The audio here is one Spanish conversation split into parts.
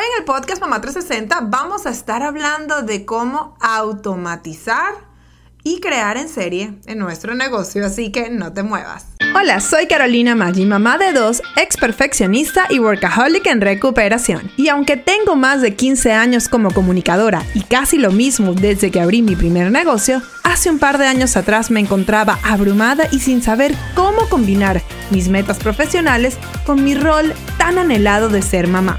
Hoy en el podcast Mamá 360 vamos a estar hablando de cómo automatizar y crear en serie en nuestro negocio, así que no te muevas. Hola, soy Carolina Maggi, mamá de dos, ex perfeccionista y workaholic en recuperación. Y aunque tengo más de 15 años como comunicadora y casi lo mismo desde que abrí mi primer negocio, hace un par de años atrás me encontraba abrumada y sin saber cómo combinar mis metas profesionales con mi rol tan anhelado de ser mamá.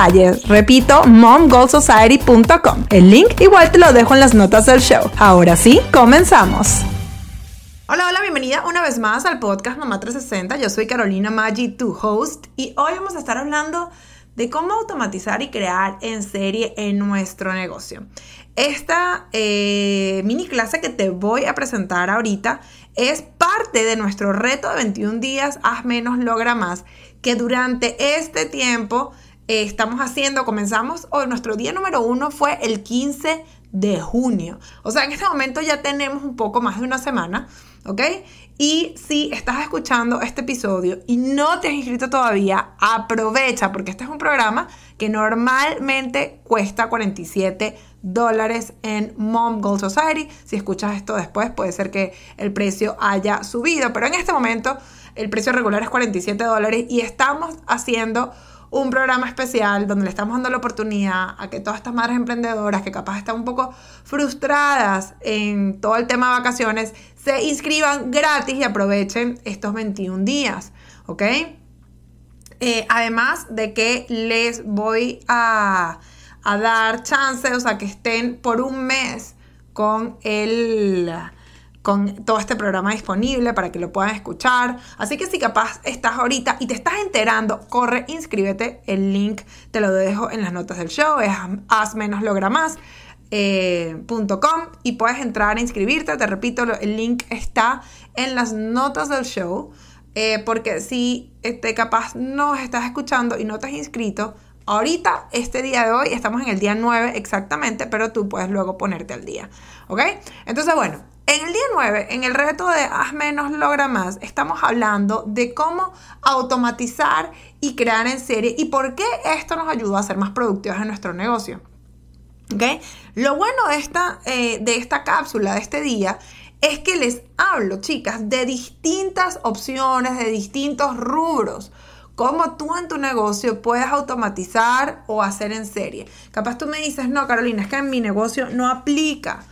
Repito, momgoalsociety.com. El link igual te lo dejo en las notas del show. Ahora sí, comenzamos. Hola, hola, bienvenida una vez más al podcast Mamá 360. Yo soy Carolina Maggi, tu host, y hoy vamos a estar hablando de cómo automatizar y crear en serie en nuestro negocio. Esta eh, mini clase que te voy a presentar ahorita es parte de nuestro reto de 21 días, haz menos, logra más, que durante este tiempo eh, estamos haciendo, comenzamos, hoy nuestro día número uno fue el 15 de junio. O sea, en este momento ya tenemos un poco más de una semana, ¿ok? Y si estás escuchando este episodio y no te has inscrito todavía, aprovecha porque este es un programa que normalmente cuesta 47 dólares en Mom Gold Society. Si escuchas esto después, puede ser que el precio haya subido, pero en este momento el precio regular es 47 dólares y estamos haciendo un programa especial donde le estamos dando la oportunidad a que todas estas madres emprendedoras que capaz están un poco frustradas en todo el tema de vacaciones se inscriban gratis y aprovechen estos 21 días, ¿ok? Eh, además de que les voy a, a dar chance, o sea, que estén por un mes con el con todo este programa disponible para que lo puedan escuchar. Así que si capaz estás ahorita y te estás enterando, corre, inscríbete. El link te lo dejo en las notas del show, es haz menos logra. Eh, y puedes entrar a inscribirte. Te repito, el link está en las notas del show. Eh, porque si este, capaz no estás escuchando y no te has inscrito, ahorita, este día de hoy, estamos en el día 9 exactamente, pero tú puedes luego ponerte al día. ¿Ok? Entonces, bueno, en el día 9, en el reto de Haz menos, logra más, estamos hablando de cómo automatizar y crear en serie y por qué esto nos ayuda a ser más productivos en nuestro negocio. ¿Okay? Lo bueno de esta, eh, de esta cápsula, de este día, es que les hablo, chicas, de distintas opciones, de distintos rubros cómo tú en tu negocio puedes automatizar o hacer en serie. Capaz tú me dices, no, Carolina, es que en mi negocio no aplica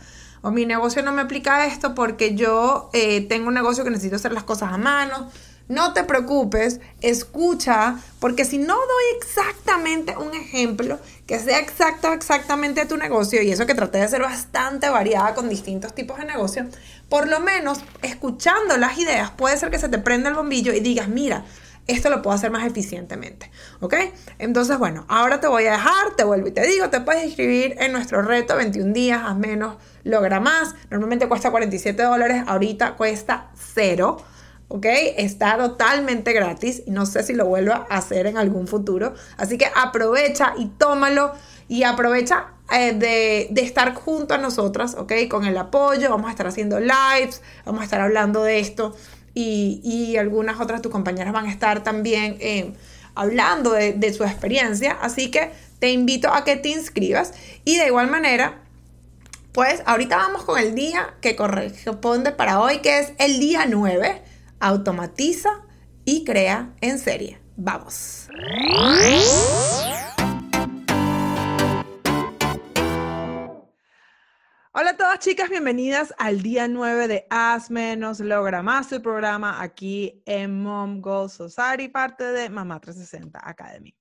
o mi negocio no me aplica esto porque yo eh, tengo un negocio que necesito hacer las cosas a mano. No te preocupes, escucha, porque si no doy exactamente un ejemplo que sea exacto exactamente a tu negocio, y eso que traté de ser bastante variada con distintos tipos de negocio, por lo menos escuchando las ideas puede ser que se te prenda el bombillo y digas, mira, esto lo puedo hacer más eficientemente, ¿ok? Entonces, bueno, ahora te voy a dejar, te vuelvo y te digo, te puedes inscribir en nuestro reto 21 días, a menos, logra más. Normalmente cuesta 47 dólares, ahorita cuesta cero. ¿ok? Está totalmente gratis y no sé si lo vuelvo a hacer en algún futuro. Así que aprovecha y tómalo y aprovecha eh, de, de, estar junto a nosotras, ¿ok? Con el apoyo, vamos a estar haciendo lives, vamos a estar hablando de esto y, algunas otras tus compañeras van a estar también eh, hablando de, de su experiencia. Así que te invito a que te inscribas y de igual manera pues ahorita vamos con el día que corresponde para hoy, que es el día 9. Automatiza y crea en serie. Vamos. Chicas, bienvenidas al día 9 de Haz Menos, Logra Más, el programa aquí en Mom Goal Society, parte de Mamá 360 Academy.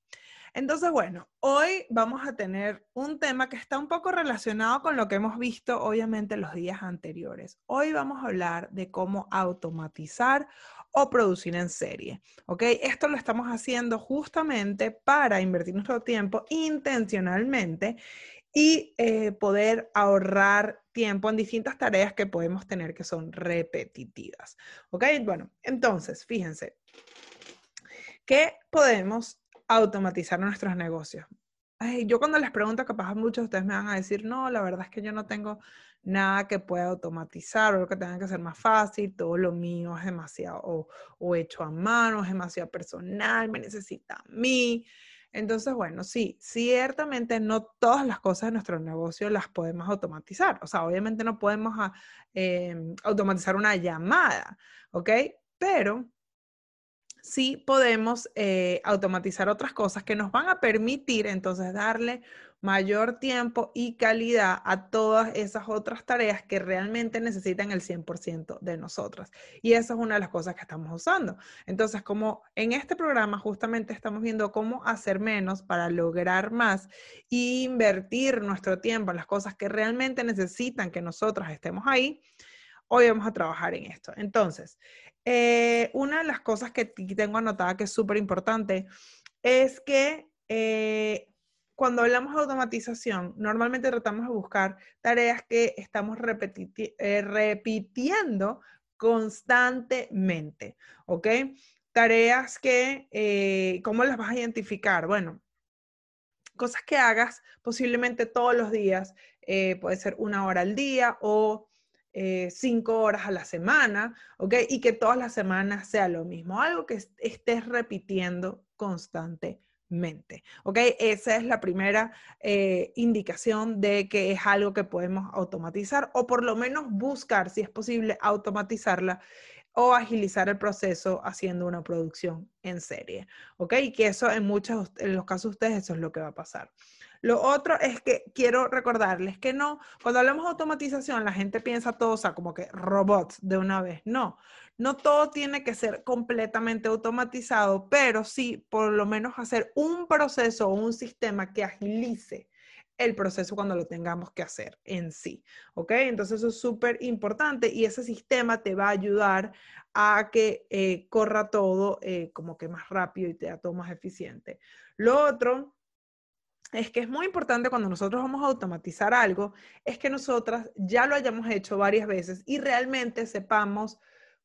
Entonces, bueno, hoy vamos a tener un tema que está un poco relacionado con lo que hemos visto, obviamente, los días anteriores. Hoy vamos a hablar de cómo automatizar o producir en serie. ¿Ok? Esto lo estamos haciendo justamente para invertir nuestro tiempo intencionalmente y eh, poder ahorrar tiempo en distintas tareas que podemos tener que son repetitivas. ¿Ok? Bueno, entonces, fíjense, ¿qué podemos automatizar nuestros negocios. yo cuando les pregunto, capaz muchos de ustedes me van a decir, no, la verdad es que yo no tengo nada que pueda automatizar o que tenga que ser más fácil, todo lo mío es demasiado o, o hecho a mano, es demasiado personal, me necesita a mí. Entonces, bueno, sí, ciertamente no todas las cosas de nuestro negocio las podemos automatizar. O sea, obviamente no podemos ah, em, automatizar una llamada, ¿ok? Pero sí podemos eh, automatizar otras cosas que nos van a permitir entonces darle mayor tiempo y calidad a todas esas otras tareas que realmente necesitan el 100% de nosotras. Y esa es una de las cosas que estamos usando. Entonces, como en este programa justamente estamos viendo cómo hacer menos para lograr más e invertir nuestro tiempo en las cosas que realmente necesitan que nosotras estemos ahí, hoy vamos a trabajar en esto. Entonces, eh, una de las cosas que tengo anotada que es súper importante es que eh, cuando hablamos de automatización, normalmente tratamos de buscar tareas que estamos eh, repitiendo constantemente, ¿ok? Tareas que, ¿cómo las vas a identificar? Bueno, cosas que hagas posiblemente todos los días, puede ser una hora al día o eh, cinco horas a la semana, ¿ok? Y que todas las semanas sea lo mismo, algo que estés repitiendo constantemente, ¿ok? Esa es la primera eh, indicación de que es algo que podemos automatizar o por lo menos buscar, si es posible, automatizarla o agilizar el proceso haciendo una producción en serie, ¿ok? Y que eso en muchos, en los casos de ustedes, eso es lo que va a pasar. Lo otro es que quiero recordarles que no, cuando hablamos de automatización, la gente piensa todo, o sea, como que robots de una vez. No, no todo tiene que ser completamente automatizado, pero sí por lo menos hacer un proceso o un sistema que agilice el proceso cuando lo tengamos que hacer en sí. ¿Ok? Entonces eso es súper importante y ese sistema te va a ayudar a que eh, corra todo eh, como que más rápido y te da todo más eficiente. Lo otro es que es muy importante cuando nosotros vamos a automatizar algo, es que nosotras ya lo hayamos hecho varias veces y realmente sepamos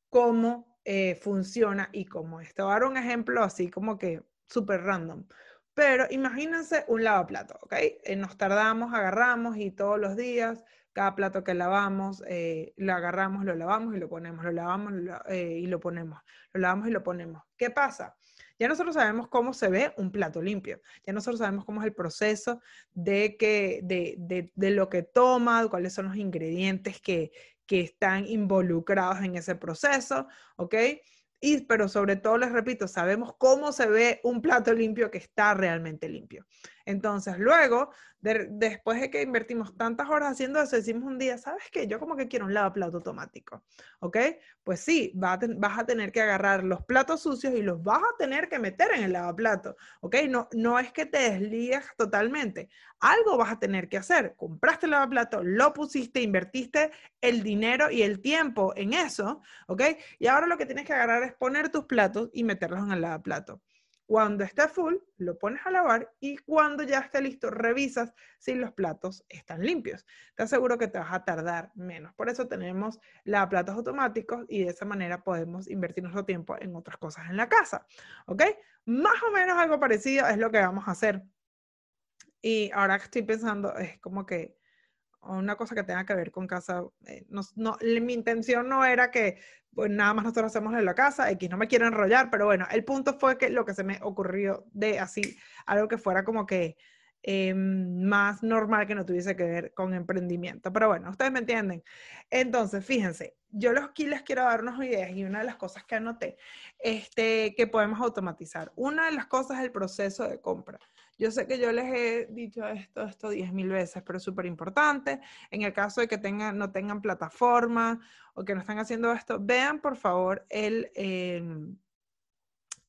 cómo eh, funciona y cómo es. Te voy a dar un ejemplo así como que súper random. Pero imagínense un lavaplato, ¿ok? Eh, nos tardamos, agarramos y todos los días, cada plato que lavamos, eh, lo agarramos, lo lavamos y lo ponemos, lo lavamos y lo ponemos, lo lavamos y lo ponemos. ¿Qué pasa? Ya nosotros sabemos cómo se ve un plato limpio, ya nosotros sabemos cómo es el proceso de, que, de, de, lo que toma, cuáles son los ingredientes que, que están involucrados en ese proceso, ¿ok? Y, pero sobre todo, les repito, sabemos cómo se ve un plato limpio que está realmente limpio. Entonces, luego, después de que invertimos tantas horas haciendo eso, decimos un día, ¿sabes qué? Yo como que quiero un lavaplato automático, ¿ok? Pues sí, vas a, tener que agarrar los platos sucios y los vas a tener que meter en el lavaplato, ¿ok? No, no es que te desligues totalmente, algo vas a tener que hacer. Compraste el lavaplato, lo pusiste, invertiste el dinero y el tiempo en eso, ¿ok? Y ahora lo que tienes que agarrar es poner tus platos y meterlos en el lavaplato. Cuando esté full, lo pones a lavar y cuando ya esté listo, revisas si los platos están limpios. Te aseguro que te vas a tardar menos. Por eso tenemos lavaplatos automáticos y de esa manera podemos invertir nuestro tiempo en otras cosas en la casa. ¿Ok? Más o menos algo parecido es lo que vamos a hacer. Y ahora que estoy pensando, es como que una cosa que tenga que ver con casa. Eh, no, mi intención no era que pues nada más nosotros hacemos en la casa, X no me quiero enrollar, pero bueno, el punto fue que lo que se me ocurrió de así, algo que fuera como que em, más normal que no tuviese que ver con emprendimiento. Pero bueno, ustedes me entienden. Entonces, fíjense, yo aquí les quiero dar unas ideas y una de las cosas que anoté, este, que podemos automatizar. Una de las cosas es el proceso de compra. Yo sé que yo les he dicho esto, esto 10 mil veces, pero es súper importante. En el caso de que tengan, no tengan plataforma o que no están haciendo esto, vean por favor el, em,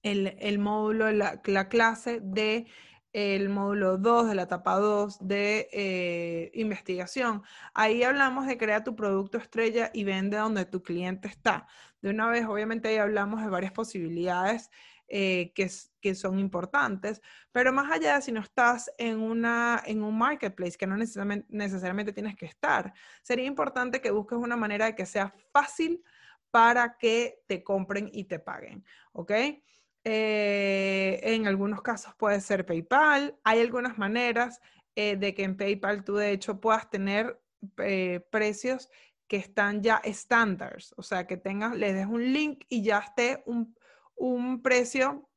el, el, módulo, la clase de el módulo 2 de la etapa 2 de eh, investigación. Ahí hablamos de crear tu producto estrella y vende donde tu cliente está. De una vez, obviamente, ahí hablamos de varias posibilidades eh, que, que, son importantes, pero más allá, si no estás en, una, en un marketplace que no necesariamente, necesariamente tienes que estar, sería importante que busques una manera de que sea fácil para que te compren y te paguen, ¿ok? Eh, en algunos casos puede ser PayPal. Hay algunas maneras eh, de que en PayPal tú de hecho puedas tener precios que están ya estándares, o sea, que tengas, le des un link y ya esté un, un precio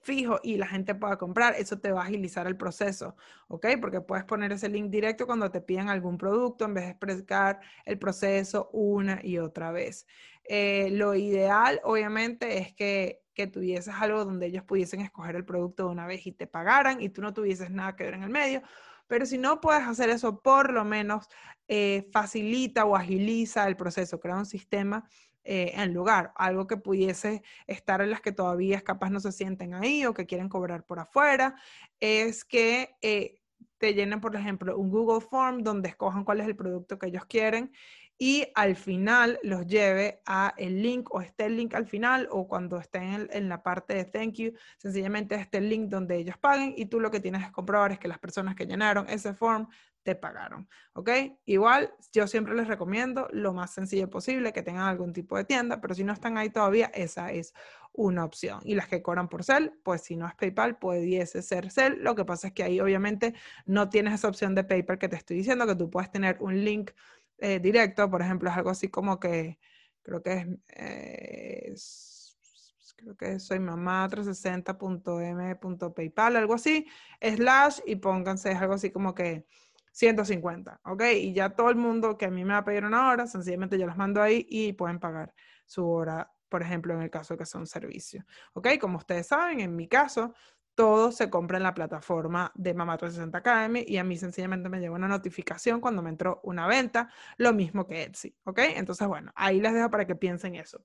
fijo y la gente pueda comprar, eso te va a agilizar el proceso, ¿ok? Porque puedes poner ese link directo cuando te pidan algún producto en vez de explicar el proceso una y otra vez. Eh, lo ideal, obviamente, es que, que tuvieses algo donde ellos pudiesen escoger el producto de una vez y te pagaran y tú no tuvieses nada que ver en el medio. Pero si no puedes hacer eso, por lo menos eh, facilita o agiliza el proceso, crea un sistema eh, en lugar, algo que pudiese estar en las que todavía capaz no se sienten ahí o que quieren cobrar por afuera, es que eh, te llenen, por ejemplo, un Google Form donde escojan cuál es el producto que ellos quieren y al final los lleve a el link o esté el link al final o cuando estén en, en, la parte de thank you, sencillamente esté el link donde ellos paguen y tú lo que tienes que comprobar es que las personas que llenaron ese form te pagaron, ¿ok? Igual, yo siempre les recomiendo lo más sencillo posible, que tengan algún tipo de tienda, pero si no están ahí todavía, esa es una opción. Y las que cobran por Cel, pues si no es PayPal, pudiese ser Cel. Lo que pasa es que ahí obviamente no tienes esa opción de PayPal que te estoy diciendo, que tú puedes tener un link eh, directo, por ejemplo, es algo así como que, creo que es... creo que soy mamá 360.m.paypal, algo así, slash y pónganse, es algo así como que 150, ¿ok? Y ya todo el mundo que a mí me va a pedir una hora, sencillamente yo las mando ahí y pueden pagar su hora, por ejemplo, en el caso de que sea un servicio, ¿ok? Como ustedes saben, en mi caso, todo se compra en la plataforma de Mamá 360 Academy y a mí sencillamente me llega una notificación cuando me entró una venta, lo mismo que Etsy, ¿ok? Entonces, bueno, ahí les dejo para que piensen eso.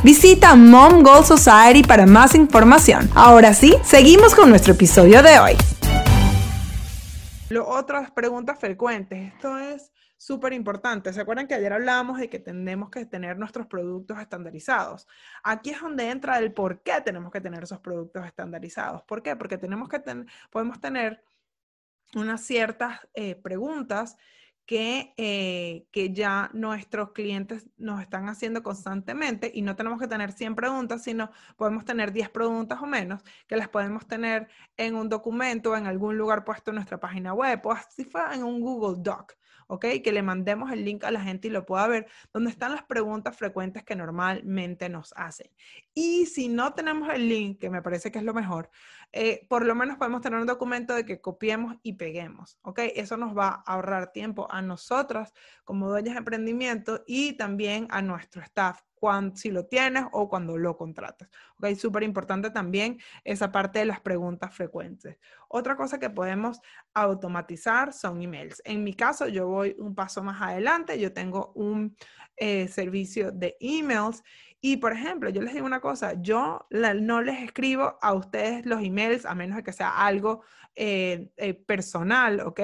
Visita Mom Goal Society para más información. Ahora sí, seguimos con nuestro episodio de hoy. Lo, otras preguntas frecuentes. Esto es súper importante. ¿Se acuerdan que ayer hablábamos de que tenemos que tener nuestros productos estandarizados? Aquí es donde entra el por qué tenemos que tener esos productos estandarizados. ¿Por qué? Porque tenemos que podemos tener unas ciertas eh, preguntas que, eh, que ya nuestros clientes nos están haciendo constantemente y no tenemos que tener 100 preguntas, sino podemos tener 10 preguntas o menos que las podemos tener en un documento, en algún lugar puesto en nuestra página web o así fue en un Google Doc. ¿Ok? Que le mandemos el link a la gente y lo pueda ver, donde están las preguntas frecuentes que normalmente nos hacen. Y si no tenemos el link, que me parece que es lo mejor, eh, por lo menos podemos tener un documento de que copiemos y peguemos, ¿ok? Eso nos va a ahorrar tiempo a nosotras como dueñas de emprendimiento y también a nuestro staff cuando, si lo tienes o cuando lo contratas. ¿Ok? Súper importante también esa parte de las preguntas frecuentes. Otra cosa que podemos automatizar son emails. En mi caso, yo voy un paso más adelante. Yo tengo un eh, servicio de emails y, por ejemplo, yo les digo una cosa, yo no les escribo a ustedes los emails a menos de que sea algo eh, eh, personal, ¿ok?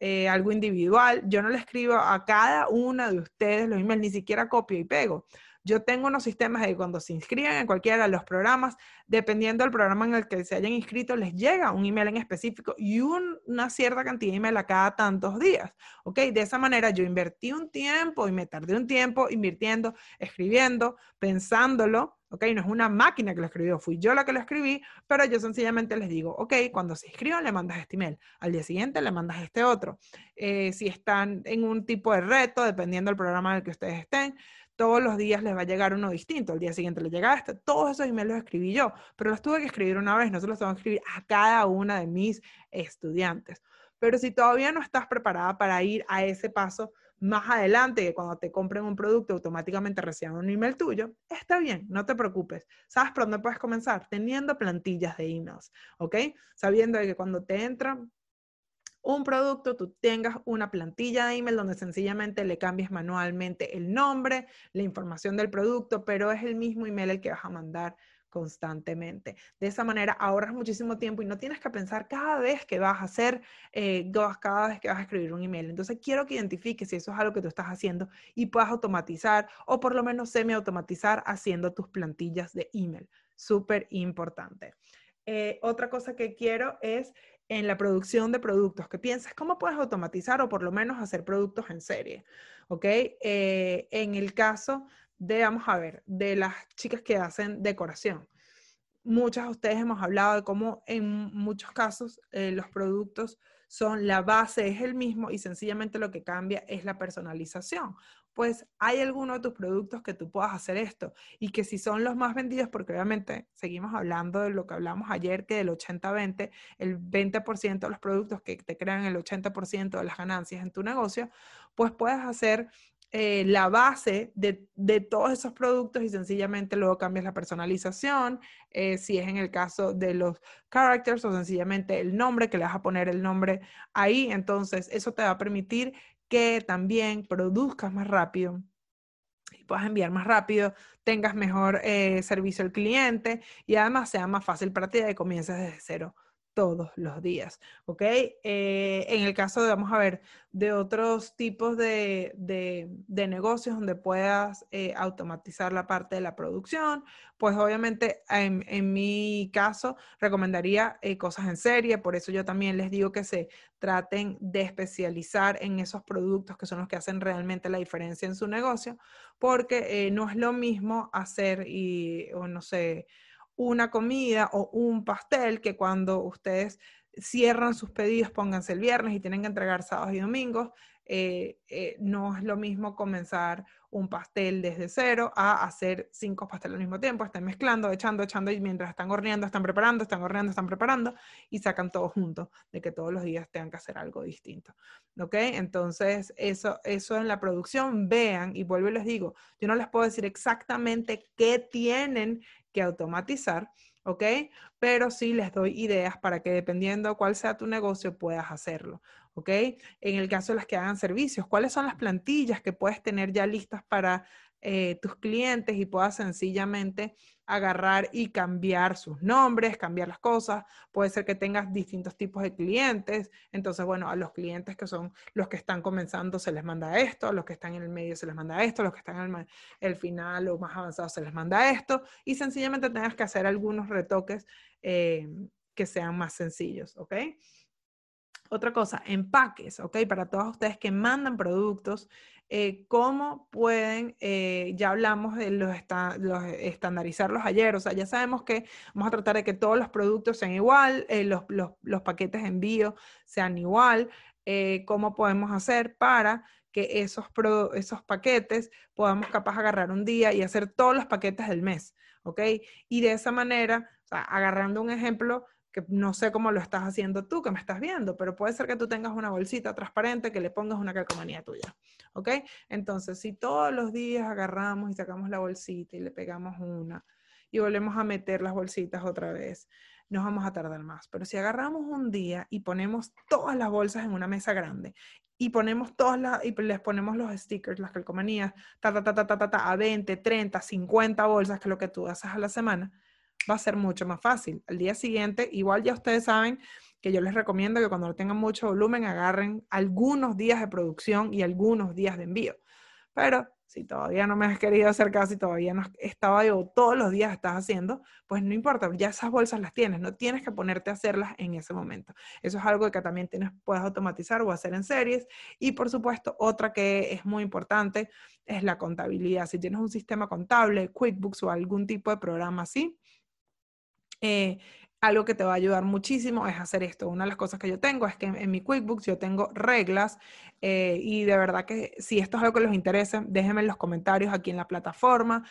eh, algo individual. Yo no le escribo a cada una de ustedes los emails, ni siquiera copio y pego. Yo tengo unos sistemas de cuando se inscriben en cualquiera de los programas, dependiendo del programa en el que se hayan inscrito, les llega un email en específico y una cierta cantidad de email a cada tantos días. ¿Ok? De esa manera yo invertí un tiempo y me tardé un tiempo invirtiendo, escribiendo, pensándolo. ¿ok? No es una máquina que lo escribió, fui yo la que lo escribí, pero yo sencillamente les digo, ok, cuando se inscriban le mandas este email, al día siguiente le mandas este otro. Eh, si están en un tipo de reto, dependiendo del programa en el que ustedes estén, todos los días les va a llegar uno distinto. Al día siguiente les llega este. Todos esos emails los escribí yo, pero los tuve que escribir una vez, no se los tengo que escribir a cada una de mis estudiantes. Pero si todavía no estás preparada para ir a ese paso más adelante, que cuando te compren un producto automáticamente reciban un email tuyo, está bien, no te preocupes. ¿Sabes por dónde puedes comenzar? Teniendo plantillas de emails, ¿ok? Sabiendo que cuando te entran un producto, tú tengas una plantilla de email donde sencillamente le cambies manualmente el nombre, la información del producto, pero es el mismo email el que vas a mandar constantemente. De esa manera ahorras muchísimo tiempo y no tienes que pensar cada vez que vas a hacer, eh, cada vez que vas a escribir un email. Entonces quiero que identifiques si eso es algo que tú estás haciendo y puedas automatizar o por lo menos semi-automatizar haciendo tus plantillas de email. Súper importante. Eh, otra cosa que quiero es en la producción de productos, que piensas cómo puedes automatizar o por lo menos hacer productos en serie, ¿ok? Eh, en el caso de, vamos a ver, de las chicas que hacen decoración. Muchas de ustedes hemos hablado de cómo en muchos casos eh, los productos son la base, es el mismo y sencillamente lo que cambia es la personalización pues hay alguno de tus productos que tú puedas hacer esto y que si son los más vendidos, porque obviamente seguimos hablando de lo que hablamos ayer, que del 80-20, el 20% de los productos que te crean el 80% de las ganancias en tu negocio, pues puedes hacer eh, la base de, todos esos productos y sencillamente luego cambias la personalización, eh, si es en el caso de los characters o sencillamente el nombre, que le vas a poner el nombre ahí, entonces eso te va a permitir que también produzcas más rápido y puedas enviar más rápido, tengas mejor eh, servicio al cliente y además sea más fácil para ti de que comiences desde cero todos los días, ¿ok? Eh, en el caso de, vamos a ver, de otros tipos de, de, negocios donde puedas eh, automatizar la parte de la producción, pues obviamente en, en mi caso recomendaría eh, cosas en serie, por eso yo también les digo que se traten de especializar en esos productos que son los que hacen realmente la diferencia en su negocio, porque no es lo mismo hacer y, o no sé, una comida o un pastel que cuando ustedes cierran sus pedidos, pónganse el viernes y tienen que entregar sábados y domingos, eh, eh, no es lo mismo comenzar un pastel desde cero a hacer cinco pasteles al mismo tiempo, están mezclando, echando, echando y mientras están horneando, están preparando, están horneando, están preparando y sacan todo junto, de que todos los días tengan que hacer algo distinto. ¿Ok? Entonces, eso, eso en la producción, vean, y vuelvo y les digo, yo no les puedo decir exactamente qué tienen que automatizar, ¿ok? Pero sí les doy ideas para que dependiendo cuál sea tu negocio puedas hacerlo, ¿ok? En el caso de las que hagan servicios, ¿cuáles son las plantillas que puedes tener ya listas para eh, tus clientes y puedas sencillamente agarrar y cambiar sus nombres, cambiar las cosas. Puede ser que tengas distintos tipos de clientes. Entonces, bueno, a los clientes que son los que están comenzando se les manda esto, a los que están en el medio se les manda esto, a los que están en el, final o más avanzados se les manda esto. Y sencillamente tengas que hacer algunos retoques eh, que sean más sencillos, ¿ok? Otra cosa, empaques, ¿ok? Para todos ustedes que mandan productos, eh, ¿cómo pueden, eh, ya hablamos de los, los, estandarizarlos ayer, o sea, ya sabemos que vamos a tratar de que todos los productos sean igual, eh, los, los, los, paquetes de envío sean igual, ¿cómo podemos hacer para que esos, esos paquetes podamos capaz agarrar un día y hacer todos los paquetes del mes, ¿ok? Y de esa manera, o sea, agarrando un ejemplo, que no sé cómo lo estás haciendo tú, que me estás viendo, pero puede ser que tú tengas una bolsita transparente que le pongas una calcomanía tuya, ¿ok? Entonces, si todos los días agarramos y sacamos la bolsita y le pegamos una y volvemos a meter las bolsitas otra vez, nos vamos a tardar más. Pero si agarramos un día y ponemos todas las bolsas en una mesa grande y ponemos todas las, y les ponemos los stickers, las calcomanías, ta, ta, ta, ta, ta, ta, a 20, 30, 50 bolsas, que es lo que tú haces a la semana, va a ser mucho más fácil. Al día siguiente, igual ya ustedes saben que yo les recomiendo que cuando tengan mucho volumen agarren algunos días de producción y algunos días de envío. Pero si todavía no me has querido hacer caso y todavía no estaba yo todos los días estás haciendo, pues no importa, ya esas bolsas las tienes, no tienes que ponerte a hacerlas en ese momento. Eso es algo que también tienes, puedes automatizar o hacer en series. Y por supuesto, otra que es muy importante es la contabilidad. Si tienes un sistema contable, QuickBooks o algún tipo de programa así, eh, algo que te va a ayudar muchísimo es hacer esto. Una de las cosas que yo tengo es que en, mi QuickBooks yo tengo reglas eh, y de verdad que si esto es algo que les interesa, déjenme en los comentarios aquí en la plataforma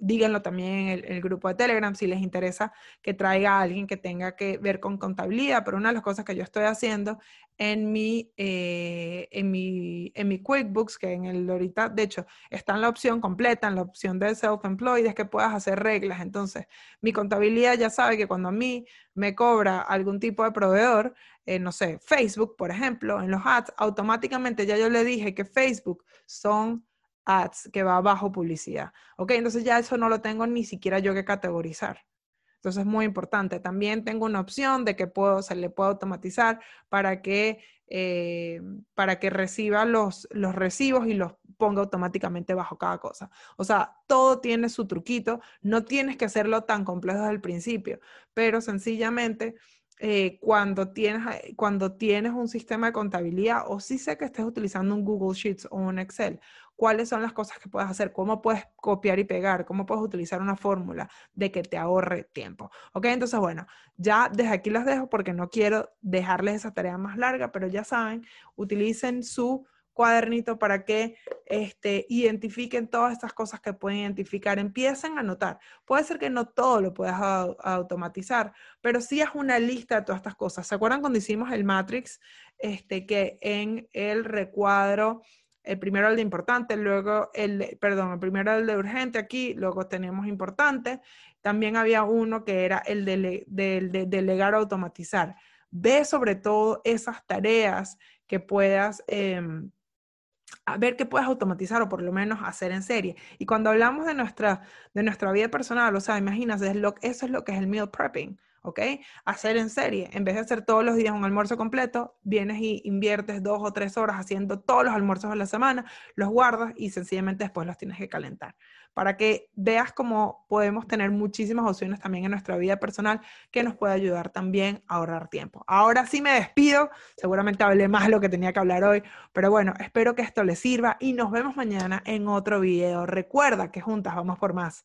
díganlo también en el, grupo de Telegram si les interesa que traiga a alguien que tenga que ver con contabilidad, pero una de las cosas que yo estoy haciendo en mi, eh, en mi, en mi QuickBooks, que en el ahorita, de hecho, está en la opción completa, en la opción de self-employed, es que puedas hacer reglas. Entonces, mi contabilidad ya sabe que cuando a mí me cobra algún tipo de proveedor, eh, no sé, Facebook, por ejemplo, en los ads, automáticamente ya yo le dije que Facebook son ads que va bajo publicidad. Ok, entonces ya eso no lo tengo ni siquiera yo que categorizar. Entonces es muy importante. También tengo una opción de que puedo, se le puede automatizar para que, eh, para que reciba los, los recibos y los ponga automáticamente bajo cada cosa. O sea, todo tiene su truquito. No tienes que hacerlo tan complejo desde el principio, pero sencillamente eh, cuando, tienes, eh, cuando tienes un sistema de contabilidad o si sé que estés utilizando un Google Sheets o un Excel, cuáles son las cosas que puedes hacer, cómo puedes copiar y pegar, cómo puedes utilizar una fórmula de que te ahorre tiempo. ¿Ok? Entonces, bueno, ya desde aquí las dejo porque no quiero dejarles esa tarea más larga, pero ya saben, utilicen su cuadernito para que este, identifiquen todas estas cosas que pueden identificar, empiecen a anotar. Puede ser que no todo lo puedas automatizar, pero sí es una lista de todas estas cosas. ¿Se acuerdan cuando hicimos el Matrix? Este, que en el recuadro, el primero el de importante, luego el, perdón, el primero el de urgente aquí, luego tenemos importante. También había uno que era el de, de delegar o automatizar. Ve sobre todo esas tareas que puedas... Em, a ver qué puedes automatizar o por lo menos hacer en serie. Y cuando hablamos de nuestra, de nuestra vida personal, o sea, imagínate, eso es lo que es el meal prepping. ¿ok? Hacer en serie, en vez de hacer todos los días un almuerzo completo, vienes y inviertes dos o tres horas haciendo todos los almuerzos de la semana, los guardas y sencillamente después los tienes que calentar. Para que veas cómo podemos tener muchísimas opciones también en nuestra vida personal que nos puede ayudar también a ahorrar tiempo. Ahora sí me despido, seguramente hablé más de lo que tenía que hablar hoy, pero bueno, espero que esto les sirva y nos vemos mañana en otro video. Recuerda que juntas vamos por más.